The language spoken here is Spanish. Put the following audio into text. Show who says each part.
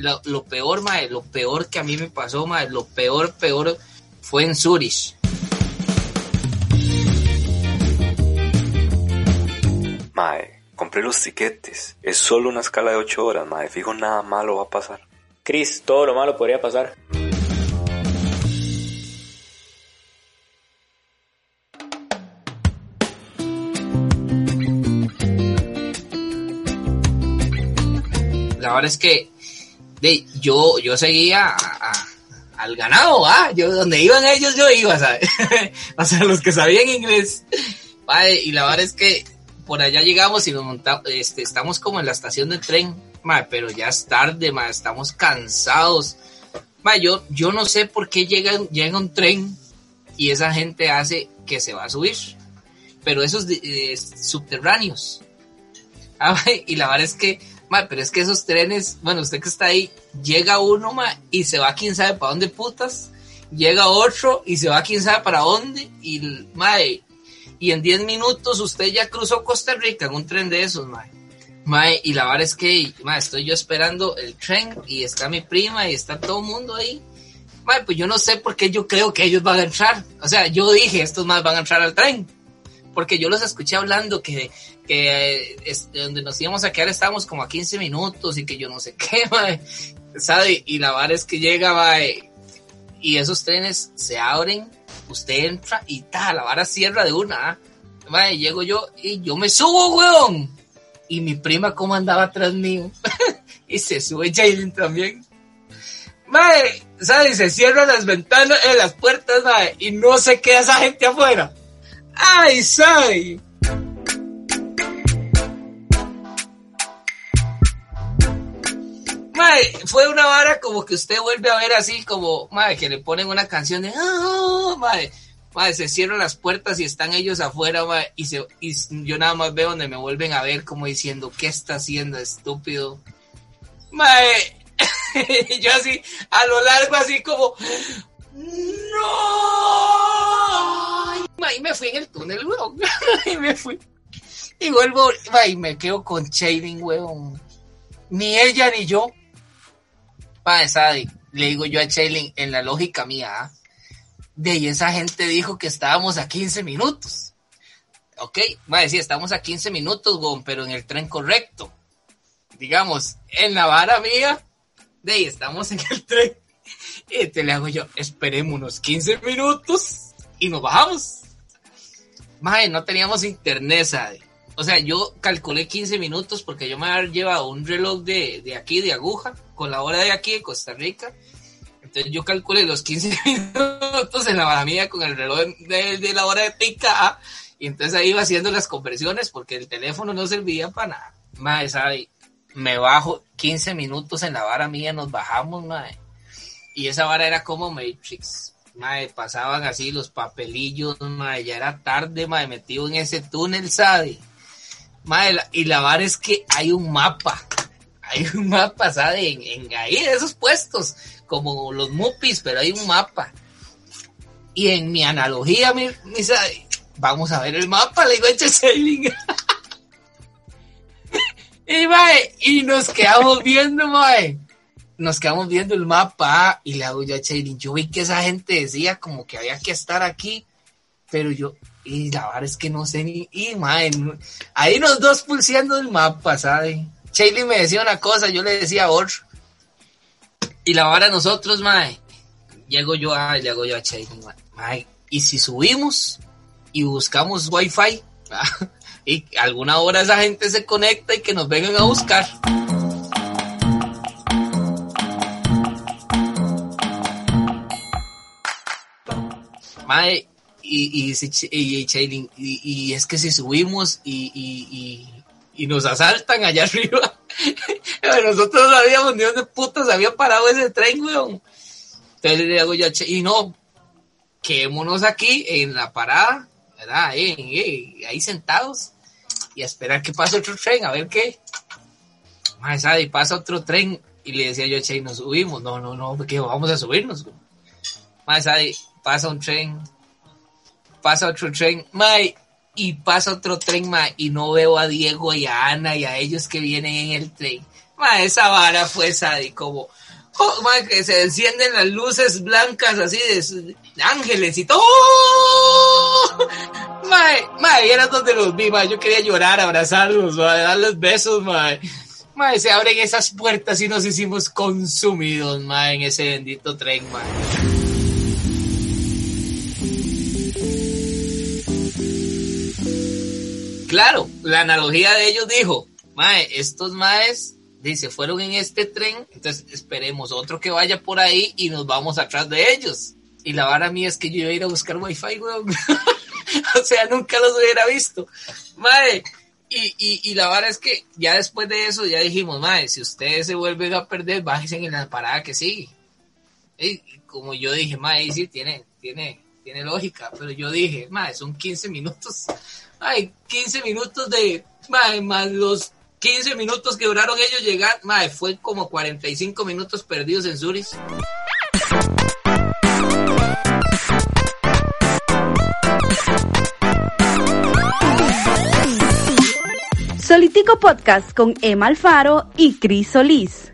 Speaker 1: lo, lo peor, mae, lo peor que a mí me pasó, mae, lo peor, peor fue en Zurich.
Speaker 2: Mae, compré los tiquetes. Es solo una escala de 8 horas, mae. Fijo, nada malo va a pasar.
Speaker 3: Chris, todo lo malo podría pasar.
Speaker 1: La verdad es que de, yo, yo seguía al ganado, ¿ah? Yo, donde iban ellos, yo iba, ¿sabes? o sea, los que sabían inglés. Mae, y la verdad es que por allá llegamos y nos montamos, este, estamos como en la estación de tren, pero ya es tarde, estamos cansados. Mae, yo, yo no sé por qué llega, llega un tren y esa gente hace que se va a subir, pero esos eh, subterráneos. Ah, y la verdad es que, mae, pero es que esos trenes, bueno, usted que está ahí, llega uno, mae, y se va quién sabe para dónde putas, llega otro y se va quién sabe para dónde, y, mae, y en 10 minutos usted ya cruzó Costa Rica en un tren de esos, mae. Mae, y la verdad es que, mae, estoy yo esperando el tren y está mi prima y está todo el mundo ahí. Mae, pues yo no sé por qué yo creo que ellos van a entrar. O sea, yo dije, estos más van a entrar al tren. Porque yo los escuché hablando que, que donde nos íbamos a quedar estábamos como a 15 minutos y que yo no sé qué, mae. ¿Sabe? Y la verdad es que llega, mae, y esos trenes se abren, usted entra y tal, la vara cierra de una. ¿ah? Mae, llego yo y yo me subo, weón. Y mi prima cómo andaba atrás mío. y se sube Jalen también. Mae, ¿sabes? Se cierran las ventanas, eh, las puertas, mae, y no se queda esa gente afuera. ¡Ay, sabe! Mae, fue una vara como que usted vuelve a ver así como, mae, que le ponen una canción de, ah, mae, mae, se cierran las puertas y están ellos afuera, mae, y, y yo nada más veo donde me vuelven a ver como diciendo, ¿qué está haciendo, estúpido? Mae, yo así, a lo largo así como, ¡No! Y me fui en el túnel, weón, y me fui. Y vuelvo, y me quedo con Shading, weón. Ni ella ni yo. Pa, Sadi, le digo yo a Chaylin, en la lógica mía, ¿ah? de ahí esa gente dijo que estábamos a 15 minutos. Ok, va a decir, estamos a 15 minutos, weón, pero en el tren correcto. Digamos, en la vara mía, de ahí estamos en el tren. Y te le hago yo, esperemos unos 15 minutos y nos bajamos. Mae, no teníamos internet, ¿sabe? O sea, yo calculé 15 minutos porque yo me había llevado un reloj de, de aquí, de aguja, con la hora de aquí de Costa Rica. Entonces yo calculé los 15 minutos en la vara mía con el reloj de, la hora de pica. Y entonces ahí iba haciendo las conversiones porque el teléfono no servía para nada. Mae, ¿sabe? Me bajo 15 minutos en la vara mía, nos bajamos, mae. Y esa vara era como Matrix. Mae, pasaban así los papelillos, mae, ya era tarde, mae, metido en ese túnel, ¿sabe? Mae, y la vara es que hay un mapa. Hay un mapa, ¿sabe? En, en ahí, de esos puestos, como los mupis, pero hay un mapa. Y en mi analogía, mi, mi vamos a ver el mapa, le digo a y, mae, y nos quedamos viendo, mae nos quedamos viendo el mapa y le hago yo a Chaylin, yo vi que esa gente decía como que había que estar aquí, pero yo, y la verdad es que no sé ni, y no- ahí los dos pulseando el mapa, ¿sabe? Chaylin me decía una cosa, yo le decía otra. Y la vara nosotros, mae, llego yo a, le hago yo a Chaylin, mae, mae, y si subimos y buscamos wifi, y alguna hora esa gente se conecta y que nos vengan a buscar. Mae, y, y, y, y es que si subimos y, y, nos asaltan allá arriba, nosotros no sabíamos ni dónde putas había parado ese tren, weón. Entonces le hago yo y no, quedémonos aquí en la parada, ¿verdad? Ahí, ahí, ahí sentados y a esperar que pase otro tren, a ver qué. Sabe, y pasa otro tren y le decía yo Chaylin, nos subimos, no, no, no, porque vamos a subirnos. Mae, sabe, pasa un tren, pasa otro tren, mae, y pasa otro tren, mae, y no veo a Diego y a Ana y a ellos que vienen en el tren. Ma, esa vara fue y como oh, ma, que se encienden las luces blancas así de, ángeles y todo. Mae, mae, era donde los vi, mae. Yo quería llorar, abrazarlos, mae, darles besos, mae. Mae, se abren esas puertas y nos hicimos consumidos, mae, en ese bendito tren, mae. Claro, la analogía de ellos dijo, mae, estos maes dice, fueron en este tren, entonces esperemos otro que vaya por ahí y nos vamos atrás de ellos. Y la vara mía es que yo iba a ir a buscar wifi, weón. o sea, nunca los hubiera visto. Madre, y, y, y, la vara es que ya después de eso ya dijimos, madre, si ustedes se vuelven a perder, bájense en la parada que sigue. Y como yo dije, madre, sí, tiene, tiene, tiene lógica, pero yo dije, madre, son 15 minutos. Ay, 15 minutos de, madre, más los 15 minutos que duraron ellos llegar, madre, fue como 45 minutos perdidos en Zurich.
Speaker 4: Solitico Podcast con Emma Alfaro y Cris Solís.